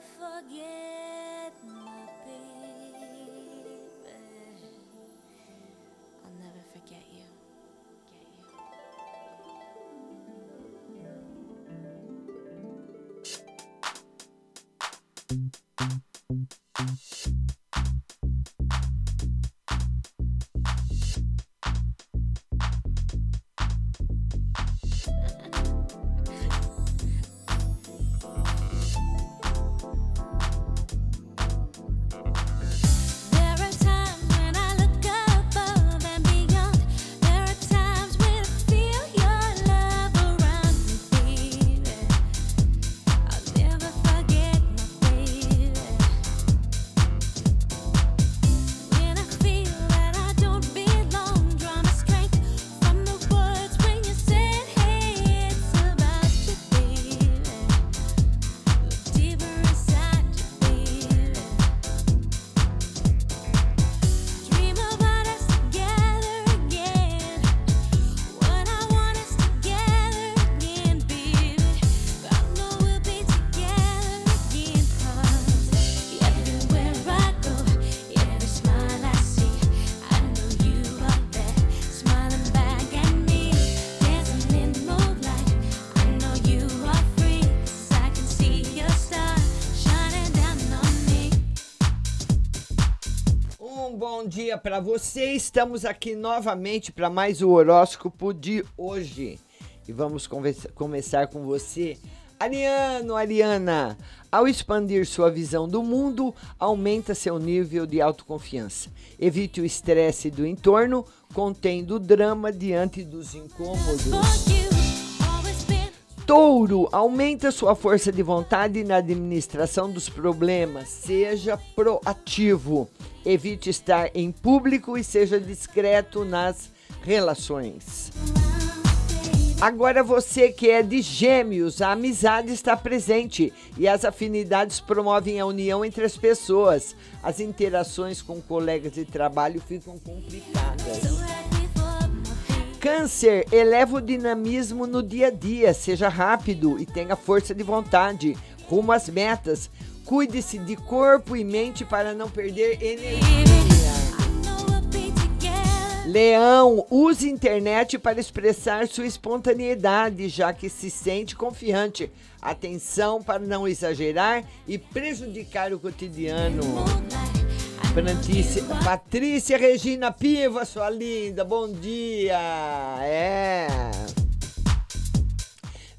forget my baby. I'll never forget you. Get you. Dia para você. Estamos aqui novamente para mais o horóscopo de hoje. E vamos começar com você, Ariano, Ariana. Ao expandir sua visão do mundo, aumenta seu nível de autoconfiança. Evite o estresse do entorno, contendo o drama diante dos incômodos. Touro, aumenta sua força de vontade na administração dos problemas. Seja proativo. Evite estar em público e seja discreto nas relações. Agora você que é de gêmeos, a amizade está presente e as afinidades promovem a união entre as pessoas. As interações com colegas de trabalho ficam complicadas. Câncer, eleva o dinamismo no dia a dia, seja rápido e tenha força de vontade, rumo às metas. Cuide-se de corpo e mente para não perder energia. Leão, use internet para expressar sua espontaneidade, já que se sente confiante. Atenção para não exagerar e prejudicar o cotidiano. Patrícia, Patrícia Regina Piva, sua linda, bom dia! É.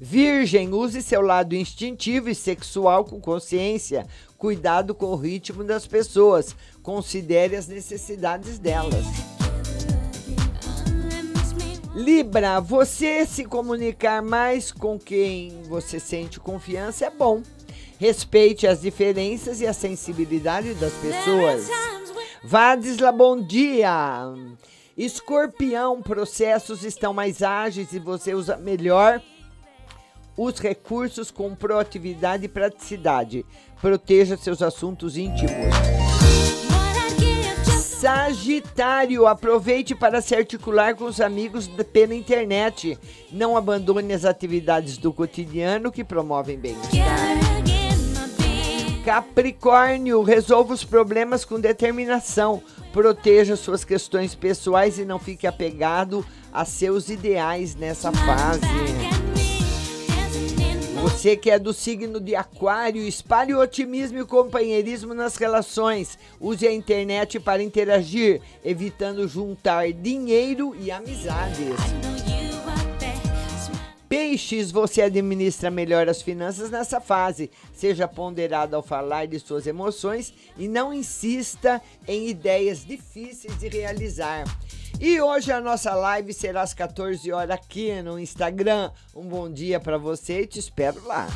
Virgem, use seu lado instintivo e sexual com consciência. Cuidado com o ritmo das pessoas. Considere as necessidades delas. Libra, você se comunicar mais com quem você sente confiança é bom. Respeite as diferenças e a sensibilidade das pessoas. Vadisla, bom dia! Escorpião, processos estão mais ágeis e você usa melhor os recursos com proatividade e praticidade. Proteja seus assuntos íntimos. Sagitário, aproveite para se articular com os amigos pela internet. Não abandone as atividades do cotidiano que promovem bem-estar. Capricórnio, resolva os problemas com determinação. Proteja suas questões pessoais e não fique apegado a seus ideais nessa fase. Você que é do signo de Aquário, espalhe o otimismo e o companheirismo nas relações. Use a internet para interagir, evitando juntar dinheiro e amizades. Peixes, você administra melhor as finanças nessa fase. Seja ponderado ao falar de suas emoções e não insista em ideias difíceis de realizar. E hoje a nossa live será às 14 horas aqui no Instagram. Um bom dia para você e te espero lá.